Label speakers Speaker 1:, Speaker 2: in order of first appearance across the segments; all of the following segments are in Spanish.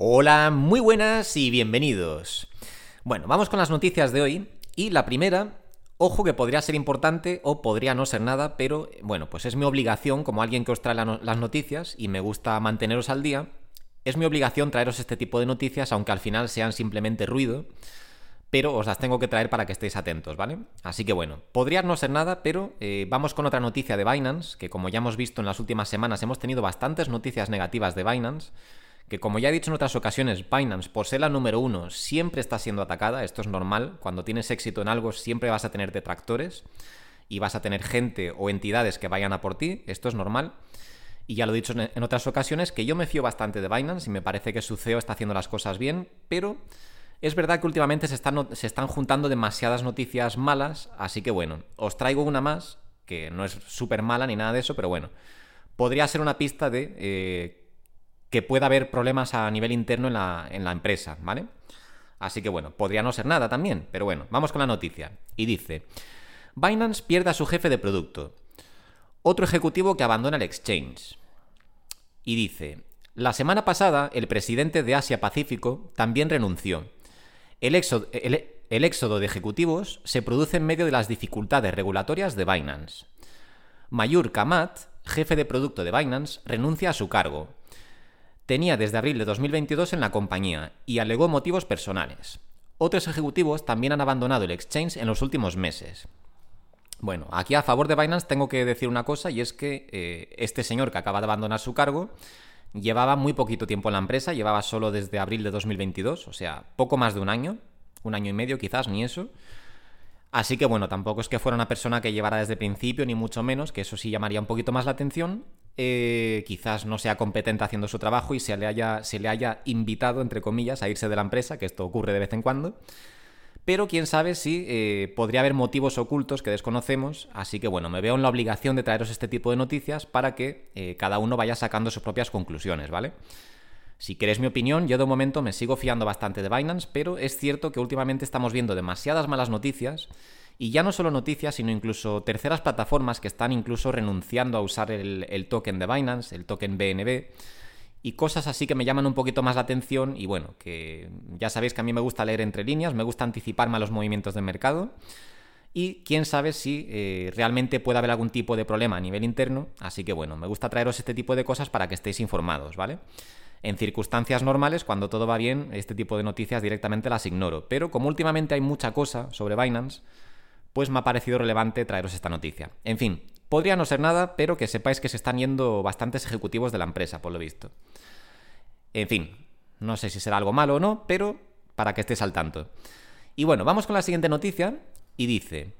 Speaker 1: Hola, muy buenas y bienvenidos. Bueno, vamos con las noticias de hoy y la primera, ojo que podría ser importante o podría no ser nada, pero bueno, pues es mi obligación como alguien que os trae las noticias y me gusta manteneros al día, es mi obligación traeros este tipo de noticias aunque al final sean simplemente ruido pero os las tengo que traer para que estéis atentos, ¿vale? Así que bueno, podría no ser nada, pero eh, vamos con otra noticia de Binance, que como ya hemos visto en las últimas semanas hemos tenido bastantes noticias negativas de Binance, que como ya he dicho en otras ocasiones, Binance, por ser la número uno, siempre está siendo atacada, esto es normal, cuando tienes éxito en algo siempre vas a tener detractores y vas a tener gente o entidades que vayan a por ti, esto es normal. Y ya lo he dicho en otras ocasiones, que yo me fío bastante de Binance y me parece que su CEO está haciendo las cosas bien, pero es verdad que últimamente se están, se están juntando demasiadas noticias malas, así que bueno, os traigo una más, que no es súper mala ni nada de eso, pero bueno, podría ser una pista de eh, que pueda haber problemas a nivel interno en la, en la empresa, ¿vale? Así que bueno, podría no ser nada también, pero bueno, vamos con la noticia. Y dice, Binance pierde a su jefe de producto. Otro ejecutivo que abandona el exchange. Y dice, la semana pasada el presidente de Asia Pacífico también renunció el éxodo, de ejecutivos se produce en medio de las dificultades regulatorias de Binance. Mayur Kamat, jefe de producto de Binance, renuncia a su cargo. Tenía desde abril de 2022 en la compañía y alegó motivos personales. Otros ejecutivos también han abandonado el exchange en los últimos meses. Bueno, aquí a favor de Binance tengo que decir una cosa y es que eh, este señor que acaba de abandonar su cargo Llevaba muy poquito tiempo en la empresa, llevaba solo desde abril de 2022, o sea, poco más de un año, un año y medio quizás, ni eso. Así que bueno, tampoco es que fuera una persona que llevara desde principio, ni mucho menos, que eso sí llamaría un poquito más la atención. Eh, quizás no sea competente haciendo su trabajo y se le, haya, se le haya invitado, entre comillas, a irse de la empresa, que esto ocurre de vez en cuando pero quién sabe si eh, podría haber motivos ocultos que desconocemos, así que bueno, me veo en la obligación de traeros este tipo de noticias para que eh, cada uno vaya sacando sus propias conclusiones, ¿vale? Si queréis mi opinión, yo de momento me sigo fiando bastante de Binance, pero es cierto que últimamente estamos viendo demasiadas malas noticias, y ya no solo noticias, sino incluso terceras plataformas que están incluso renunciando a usar el, token de Binance, el token BNB, y cosas así que me llaman un poquito más la atención y bueno, que ya sabéis que a mí me gusta leer entre líneas, me gusta anticiparme a los movimientos del mercado y quién sabe si eh, realmente puede haber algún tipo de problema a nivel interno, así que bueno, me gusta traeros este tipo de cosas para que estéis informados, ¿vale? En circunstancias normales, cuando todo va bien, este tipo de noticias directamente las ignoro, pero como últimamente hay mucha cosa sobre Binance, pues me ha parecido relevante traeros esta noticia. En fin, podría no ser nada, pero que sepáis que se están yendo bastantes ejecutivos de la empresa, por lo visto. En fin, no sé si será algo malo o no, pero para que estés al tanto. Y bueno, vamos con la siguiente noticia y dice,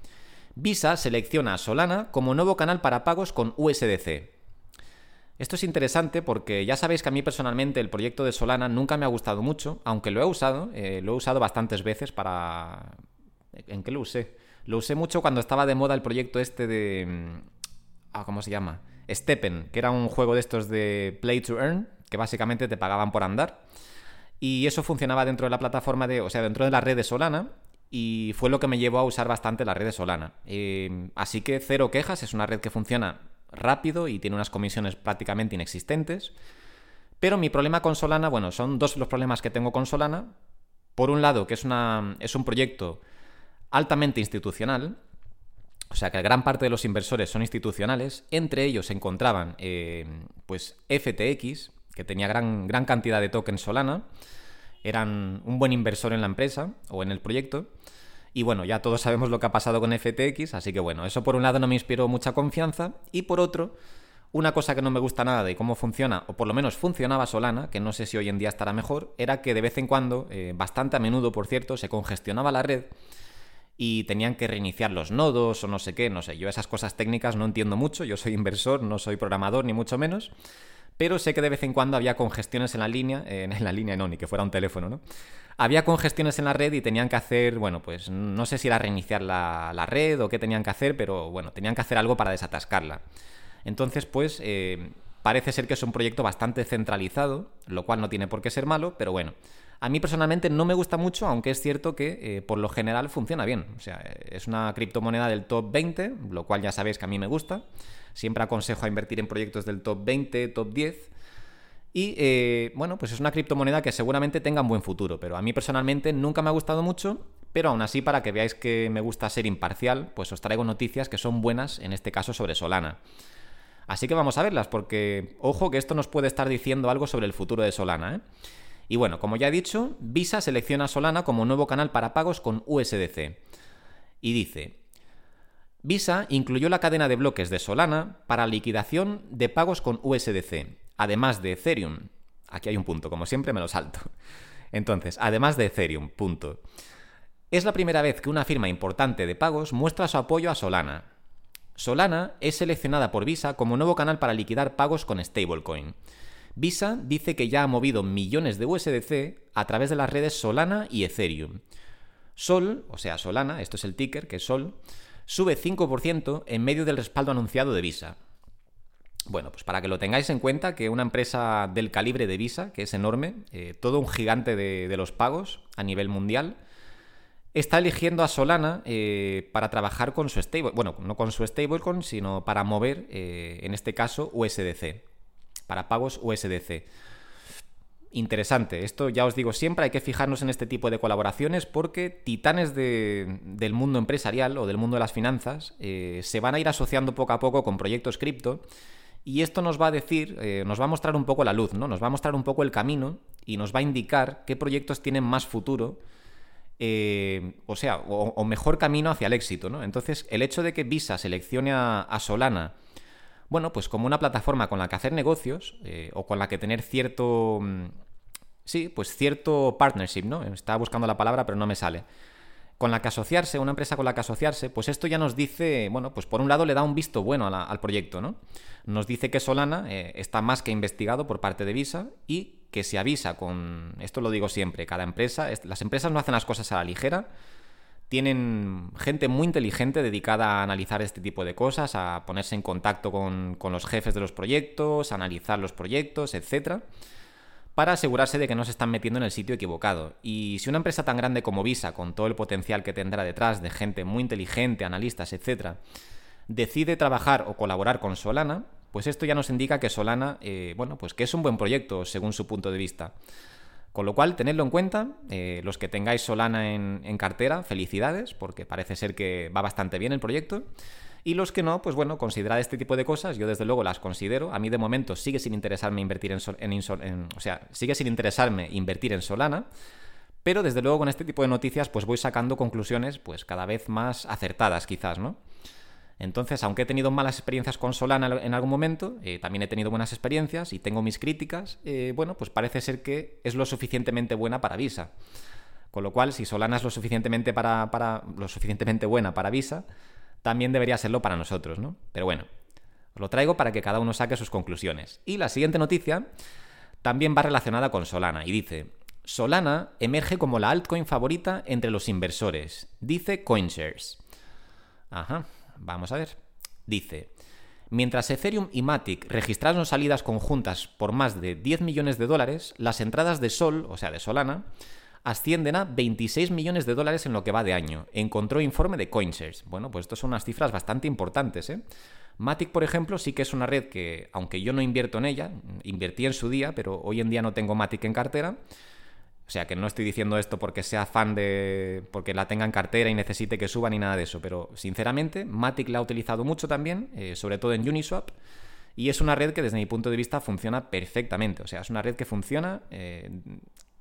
Speaker 1: Visa selecciona a Solana como nuevo canal para pagos con USDC. Esto es interesante porque ya sabéis que a mí personalmente el proyecto de Solana nunca me ha gustado mucho, aunque lo he usado, eh, lo he usado bastantes veces para... ¿En qué lo usé? Lo usé mucho cuando estaba de moda el proyecto este de... Mm, ah, ¿Cómo se llama? Steppen, que era un juego de estos de Play to Earn, que básicamente te pagaban por andar. Y eso funcionaba dentro de la plataforma de, o sea, dentro de la red de Solana. Y fue lo que me llevó a usar bastante la red de Solana. Eh, así que cero quejas, es una red que funciona rápido y tiene unas comisiones prácticamente inexistentes. Pero mi problema con Solana, bueno, son dos los problemas que tengo con Solana. Por un lado, que es, una, es un proyecto altamente institucional, o sea que gran parte de los inversores son institucionales, entre ellos se encontraban eh, pues FTX, que tenía gran, gran cantidad de tokens Solana, eran un buen inversor en la empresa o en el proyecto. Y bueno, ya todos sabemos lo que ha pasado con FTX, así que bueno, eso por un lado no me inspiró mucha confianza y por otro, una cosa que no me gusta nada de cómo funciona, o por lo menos funcionaba Solana, que no sé si hoy en día estará mejor, era que de vez en cuando, eh, bastante a menudo por cierto, se congestionaba la red y tenían que reiniciar los nodos o no sé qué, no sé, yo esas cosas técnicas no entiendo mucho, yo soy inversor, no soy programador ni mucho menos, pero sé que de vez en cuando había congestiones en la línea, en la línea no, ni que fuera un teléfono, ¿no? Había congestiones en la red y tenían que hacer, bueno, pues no sé si era reiniciar la, red o qué tenían que hacer, pero bueno, tenían que hacer algo para desatascarla. Entonces, pues eh, parece ser que es un proyecto bastante centralizado, lo cual no tiene por qué ser malo, pero bueno. A mí personalmente no me gusta mucho, aunque es cierto que eh, por lo general funciona bien. O sea, es una criptomoneda del top 20, lo cual ya sabéis que a mí me gusta. Siempre aconsejo a invertir en proyectos del top 20, top 10. Y eh, bueno, pues es una criptomoneda que seguramente tenga un buen futuro, pero a mí personalmente nunca me ha gustado mucho, pero aún así para que veáis que me gusta ser imparcial, pues os traigo noticias que son buenas, en este caso sobre Solana. Así que vamos a verlas, porque ojo que esto nos puede estar diciendo algo sobre el futuro de Solana. ¿eh? Y bueno, como ya he dicho, Visa selecciona Solana como nuevo canal para pagos con USDC. Y dice, Visa incluyó la cadena de bloques de Solana para liquidación de pagos con USDC, además de Ethereum. Aquí hay un punto, como siempre me lo salto. Entonces, además de Ethereum, punto. Es la primera vez que una firma importante de pagos muestra su apoyo a Solana. Solana es seleccionada por Visa como nuevo canal para liquidar pagos con stablecoin. Visa dice que ya ha movido millones de USDC a través de las redes Solana y Ethereum. Sol, o sea, Solana, esto es el ticker, que es Sol, sube 5% en medio del respaldo anunciado de Visa. Bueno, pues para que lo tengáis en cuenta, que una empresa del calibre de Visa, que es enorme, eh, todo un gigante de, los pagos a nivel mundial, está eligiendo a Solana eh, para trabajar con su stable, bueno, no con su stablecoin, sino para mover, eh, en este caso, USDC, para pagos USDC. Interesante, esto ya os digo siempre, hay que fijarnos en este tipo de colaboraciones porque titanes del mundo empresarial o del mundo de las finanzas eh, se van a ir asociando poco a poco con proyectos cripto y esto nos va a decir, nos va a mostrar un poco la luz, ¿no? Nos va a mostrar un poco el camino y nos va a indicar qué proyectos tienen más futuro eh, o sea, o, mejor camino hacia el éxito, ¿no? Entonces, el hecho de que Visa seleccione a, Solana, bueno, pues como una plataforma con la que hacer negocios, eh, o con la que tener cierto... Mm, sí, pues cierto partnership, ¿no? Estaba buscando la palabra, pero no me sale con la que asociarse, una empresa con la que asociarse, pues esto ya nos dice, bueno, pues por un lado le da un visto bueno al proyecto, ¿no? Nos dice que Solana eh, está más que investigado por parte de Visa y que se avisa con, esto lo digo siempre, cada empresa, las empresas no hacen las cosas a la ligera, tienen gente muy inteligente dedicada a analizar este tipo de cosas, a ponerse en contacto con, los jefes de los proyectos, a analizar los proyectos, etcétera para asegurarse de que no se están metiendo en el sitio equivocado. Y si una empresa tan grande como Visa, con todo el potencial que tendrá detrás de gente muy inteligente, analistas, etc., decide trabajar o colaborar con Solana, pues esto ya nos indica que Solana, eh, bueno, pues que es un buen proyecto según su punto de vista. Con lo cual, tenedlo en cuenta, eh, los que tengáis Solana en, cartera, felicidades, porque parece ser que va bastante bien el proyecto. Y los que no, pues bueno, considerad este tipo de cosas, yo desde luego las considero. A mí de momento sigue sin interesarme invertir en, en, o sea, sigue sin interesarme invertir en Solana. Pero desde luego con este tipo de noticias pues voy sacando conclusiones pues cada vez más acertadas quizás, ¿no? Entonces, aunque he tenido malas experiencias con Solana en algún momento, eh, también he tenido buenas experiencias y tengo mis críticas, eh, bueno, pues parece ser que es lo suficientemente buena para Visa. Con lo cual, si Solana es lo suficientemente, para, para, lo suficientemente buena para Visa, también debería serlo para nosotros, ¿no? Pero bueno, os lo traigo para que cada uno saque sus conclusiones. Y la siguiente noticia también va relacionada con Solana y dice, Solana emerge como la altcoin favorita entre los inversores, dice CoinShares. Ajá, vamos a ver. Dice, mientras Ethereum y Matic registraron salidas conjuntas por más de 10 millones de dólares, las entradas de Sol, o sea, de Solana, ascienden a 26 millones de dólares en lo que va de año. Encontró informe de CoinShares. Bueno, pues estas son unas cifras bastante importantes, ¿eh? Matic, por ejemplo, sí que es una red que, aunque yo no invierto en ella, invertí en su día, pero hoy en día no tengo Matic en cartera. O sea, que no estoy diciendo esto porque sea fan de. porque la tenga en cartera y necesite que suba ni nada de eso. Pero sinceramente, Matic la ha utilizado mucho también, eh, sobre todo en Uniswap. Y es una red que desde mi punto de vista funciona perfectamente. O sea, es una red que funciona eh,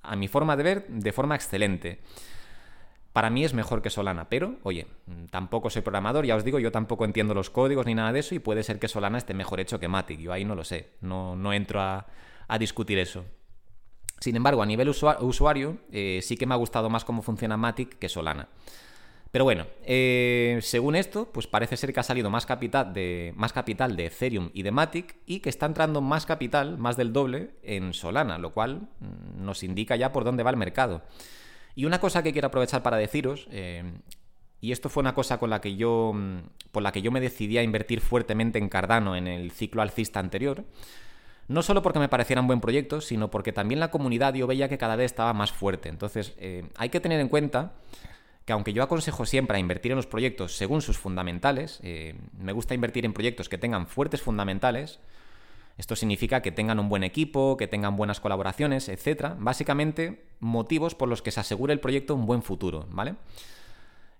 Speaker 1: a mi forma de ver, de forma excelente. Para mí es mejor que Solana, pero oye, tampoco soy programador, ya os digo, yo tampoco entiendo los códigos ni nada de eso y puede ser que Solana esté mejor hecho que Matic, yo ahí no lo sé, no, no entro a, discutir eso. Sin embargo, a nivel usuario, eh, sí que me ha gustado más cómo funciona Matic que Solana. Pero bueno, eh, según esto, pues parece ser que ha salido más capital, de, más capital de Ethereum y de Matic y que está entrando más capital, más del doble, en Solana, lo cual mm, nos indica ya por dónde va el mercado. Y una cosa que quiero aprovechar para deciros, eh, y esto fue una cosa con la que yo, mm, por la que yo me decidí a invertir fuertemente en Cardano en el ciclo alcista anterior, no solo porque me parecieran buen proyecto, sino porque también la comunidad yo veía que cada vez estaba más fuerte. Entonces, eh, hay que tener en cuenta que aunque yo aconsejo siempre a invertir en los proyectos según sus fundamentales, eh, me gusta invertir en proyectos que tengan fuertes fundamentales, Esto significa que tengan un buen equipo, que tengan buenas colaboraciones, etc. Básicamente, motivos por los que se asegure el proyecto un buen futuro, ¿vale?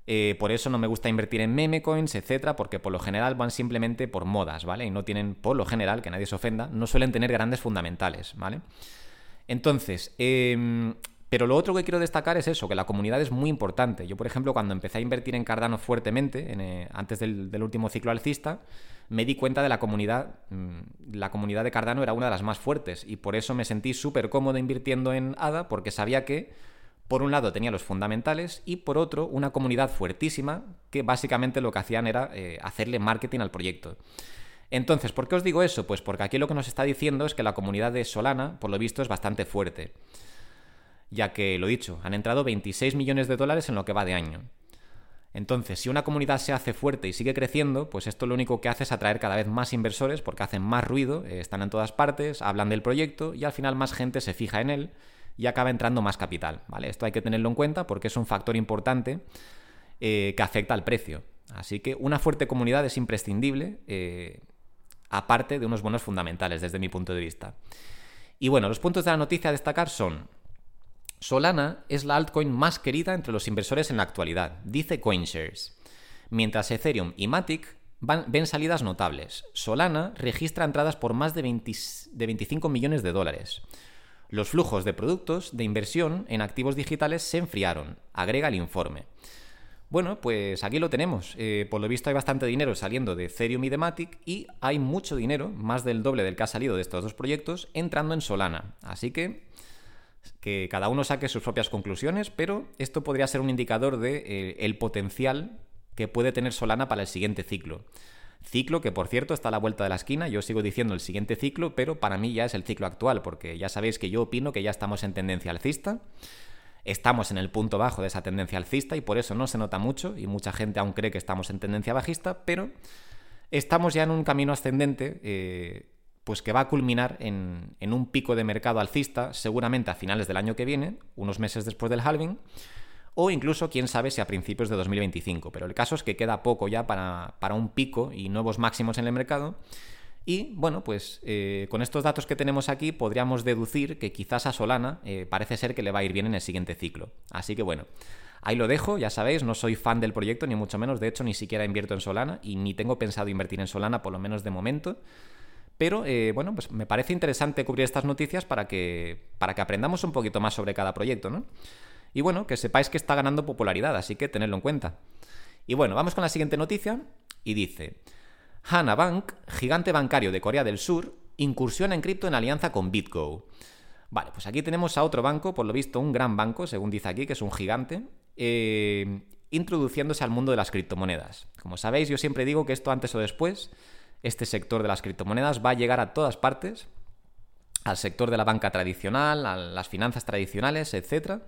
Speaker 1: Eh, por eso no me gusta invertir en meme coins, etcétera, porque por lo general van simplemente por modas, ¿vale? Y no tienen, por lo general, que nadie se ofenda, no suelen tener grandes fundamentales, ¿vale? Entonces, em, pero lo otro que quiero destacar es eso, que la comunidad es muy importante. Yo, por ejemplo, cuando empecé a invertir en Cardano fuertemente, eh, antes del, último ciclo alcista, me di cuenta de la comunidad. Mm, la comunidad de Cardano era una de las más fuertes y por eso me sentí súper cómodo invirtiendo en ADA, porque sabía que por un lado tenía los fundamentales y por otro una comunidad fuertísima que básicamente lo que hacían era eh, hacerle marketing al proyecto. Entonces, ¿por qué os digo eso? Pues porque aquí lo que nos está diciendo es que la comunidad de Solana, por lo visto, es bastante fuerte. Ya que, lo dicho, han entrado 26 millones de dólares en lo que va de año. Entonces, si una comunidad se hace fuerte y sigue creciendo, pues esto lo único que hace es atraer cada vez más inversores porque hacen más ruido, eh, están en todas partes, hablan del proyecto y al final más gente se fija en él y acaba entrando más capital. ¿vale? Esto hay que tenerlo en cuenta porque es un factor importante eh, que afecta al precio. Así que una fuerte comunidad es imprescindible, eh, aparte de unos buenos fundamentales desde mi punto de vista. Y bueno, los puntos de la noticia a destacar son, Solana es la altcoin más querida entre los inversores en la actualidad, dice CoinShares. Mientras Ethereum y Matic ven salidas notables. Solana registra entradas por más de, de 25 millones de dólares. Los flujos de productos de inversión en activos digitales se enfriaron, agrega el informe. Bueno, pues aquí lo tenemos. Eh, por lo visto hay bastante dinero saliendo de Ethereum y de Matic y hay mucho dinero, más del doble del que ha salido de estos dos proyectos, entrando en Solana. Así que que cada uno saque sus propias conclusiones, pero esto podría ser un indicador de eh, el potencial que puede tener Solana para el siguiente ciclo. Ciclo que, por cierto, está a la vuelta de la esquina. Yo sigo diciendo el siguiente ciclo, pero para mí ya es el ciclo actual, porque ya sabéis que yo opino que ya estamos en tendencia alcista. Estamos en el punto bajo de esa tendencia alcista y por eso no se nota mucho y mucha gente aún cree que estamos en tendencia bajista, pero estamos ya en un camino ascendente eh, pues que va a culminar en, en, un pico de mercado alcista seguramente a finales del año que viene, unos meses después del halving, o incluso quién sabe si a principios de 2025. Pero el caso es que queda poco ya para, un pico y nuevos máximos en el mercado. Y bueno, pues eh, con estos datos que tenemos aquí podríamos deducir que quizás a Solana eh, parece ser que le va a ir bien en el siguiente ciclo. Así que bueno, ahí lo dejo, ya sabéis, no soy fan del proyecto ni mucho menos, de hecho ni siquiera invierto en Solana y ni tengo pensado invertir en Solana por lo menos de momento. Pero eh, bueno, pues me parece interesante cubrir estas noticias para que, para que aprendamos un poquito más sobre cada proyecto, ¿no? Y bueno, que sepáis que está ganando popularidad, así que tenedlo en cuenta. Y bueno, vamos con la siguiente noticia y dice, Hana Bank, gigante bancario de Corea del Sur, incursiona en cripto en alianza con BitGo. Vale, pues aquí tenemos a otro banco, por lo visto un gran banco, según dice aquí, que es un gigante, eh, introduciéndose al mundo de las criptomonedas. Como sabéis, yo siempre digo que esto antes o después, este sector de las criptomonedas va a llegar a todas partes, al sector de la banca tradicional, a las finanzas tradicionales, etc.,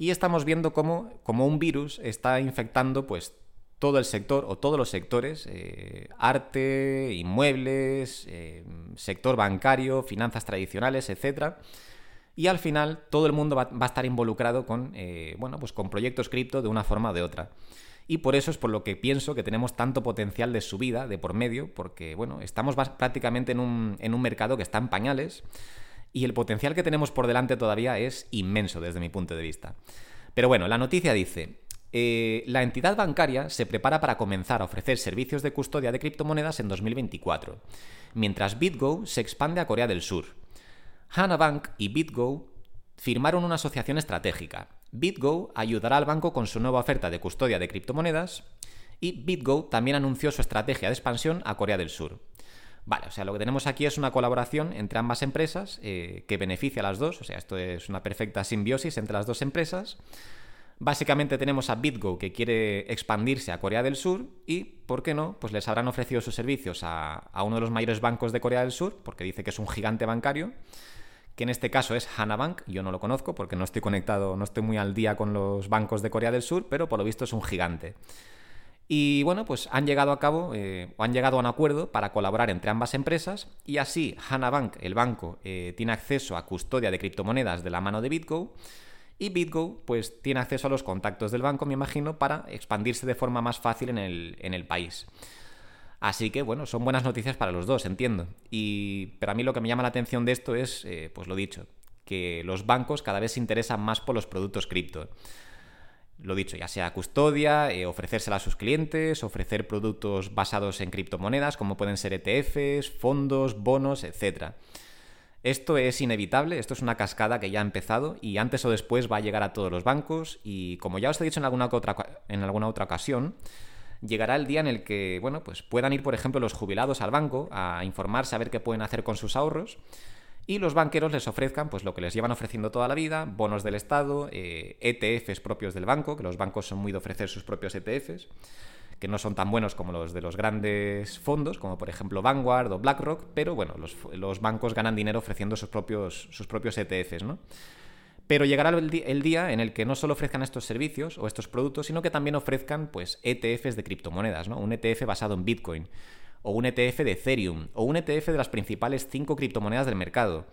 Speaker 1: y estamos viendo cómo, un virus está infectando pues todo el sector o todos los sectores, eh, arte, inmuebles, eh, sector bancario, finanzas tradicionales, etc. Y al final todo el mundo va, a estar involucrado con, eh, bueno, pues con proyectos cripto de una forma o de otra. Y por eso es por lo que pienso que tenemos tanto potencial de subida de por medio, porque bueno, estamos prácticamente en un, en un mercado que está en pañales y el potencial que tenemos por delante todavía es inmenso desde mi punto de vista. Pero bueno, la noticia dice, eh, la entidad bancaria se prepara para comenzar a ofrecer servicios de custodia de criptomonedas en 2024, mientras BitGo se expande a Corea del Sur. Hana Bank y BitGo firmaron una asociación estratégica. BitGo ayudará al banco con su nueva oferta de custodia de criptomonedas y BitGo también anunció su estrategia de expansión a Corea del Sur. Vale, o sea, lo que tenemos aquí es una colaboración entre ambas empresas eh, que beneficia a las dos, o sea, esto es una perfecta simbiosis entre las dos empresas. Básicamente tenemos a BitGo que quiere expandirse a Corea del Sur y, ¿por qué no? Pues les habrán ofrecido sus servicios a, a uno de los mayores bancos de Corea del Sur, porque dice que es un gigante bancario, que en este caso es Hana Bank, yo no lo conozco porque no estoy conectado, no estoy muy al día con los bancos de Corea del Sur, pero por lo visto es un gigante. Y bueno, pues han llegado a cabo eh, o han llegado a un acuerdo para colaborar entre ambas empresas y así Hana Bank, el banco, eh, tiene acceso a custodia de criptomonedas de la mano de BitGo y BitGo pues tiene acceso a los contactos del banco, me imagino, para expandirse de forma más fácil en el, en el país. Así que, bueno, son buenas noticias para los dos, entiendo. Y, pero a mí lo que me llama la atención de esto es, eh, pues lo dicho, que los bancos cada vez se interesan más por los productos cripto. Lo dicho, ya sea custodia, eh, ofrecérsela a sus clientes, ofrecer productos basados en criptomonedas, como pueden ser ETFs, fondos, bonos, etc. Esto es inevitable, esto es una cascada que ya ha empezado y antes o después va a llegar a todos los bancos y como ya os he dicho en alguna otra, en alguna otra ocasión, llegará el día en el que, bueno, pues puedan ir, por ejemplo, los jubilados al banco a informarse a ver qué pueden hacer con sus ahorros y los banqueros les ofrezcan pues lo que les llevan ofreciendo toda la vida, bonos del Estado, ETFs eh, e propios del banco, que los bancos son muy de ofrecer sus propios ETFs, que no son tan buenos como los de los grandes fondos, como por ejemplo Vanguard o BlackRock, pero bueno, los, bancos ganan dinero ofreciendo sus propios, sus propios ETFs, ¿no? Pero llegará el, día en el que no solo ofrezcan estos servicios o estos productos, sino que también ofrezcan pues, ETFs de criptomonedas, ¿no? Un ETF basado en Bitcoin, o un ETF de Ethereum, o un ETF de las principales 5 criptomonedas del mercado,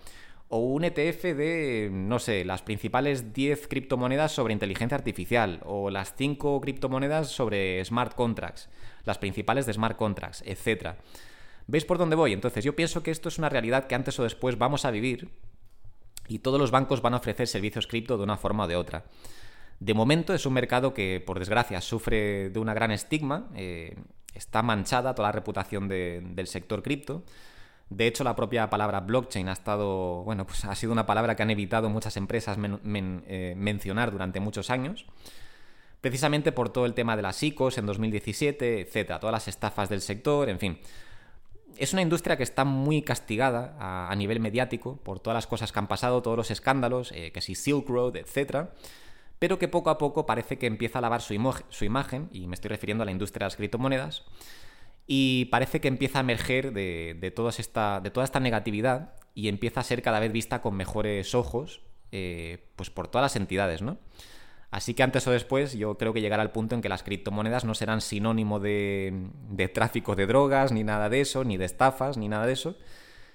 Speaker 1: o un ETF de, no sé, las principales 10 criptomonedas sobre inteligencia artificial, o las 5 criptomonedas sobre smart contracts, las principales de smart contracts, etc. ¿Veis por dónde voy? Entonces yo pienso que esto es una realidad que antes o después vamos a vivir y todos los bancos van a ofrecer servicios cripto de una forma o de otra. De momento es un mercado que, por desgracia, sufre de una gran estigma. Eh, está manchada toda la reputación del sector cripto. De hecho, la propia palabra blockchain ha estado, bueno, pues ha sido una palabra que han evitado muchas empresas eh, mencionar durante muchos años. Precisamente por todo el tema de las ICOs en 2017, etcétera, todas las estafas del sector, en fin es una industria que está muy castigada a, nivel mediático por todas las cosas que han pasado, todos los escándalos, eh, que si Silk Road, etc. Pero que poco a poco parece que empieza a lavar su, imagen, y me estoy refiriendo a la industria de las criptomonedas, y parece que empieza a emerger de, toda, esta, de toda esta negatividad y empieza a ser cada vez vista con mejores ojos eh, pues por todas las entidades, ¿no? Así que antes o después yo creo que llegará al punto en que las criptomonedas no serán sinónimo de, tráfico de drogas, ni nada de eso, ni de estafas, ni nada de eso,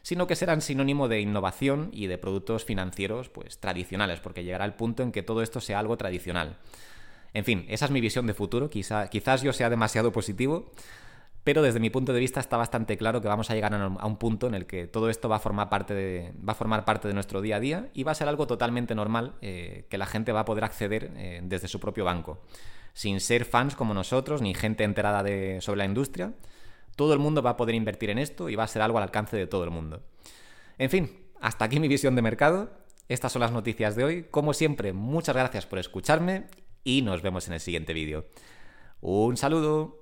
Speaker 1: sino que serán sinónimo de innovación y de productos financieros pues tradicionales, porque llegará el punto en que todo esto sea algo tradicional. En fin, esa es mi visión de futuro, quizás yo sea demasiado positivo, pero desde mi punto de vista está bastante claro que vamos a llegar a un punto en el que todo esto va a formar parte de, va a formar parte de nuestro día a día y va a ser algo totalmente normal eh, que la gente va a poder acceder eh, desde su propio banco. Sin ser fans como nosotros ni gente enterada de, sobre la industria, todo el mundo va a poder invertir en esto y va a ser algo al alcance de todo el mundo. En fin, hasta aquí mi visión de mercado. Estas son las noticias de hoy. Como siempre, muchas gracias por escucharme y nos vemos en el siguiente vídeo. Un saludo.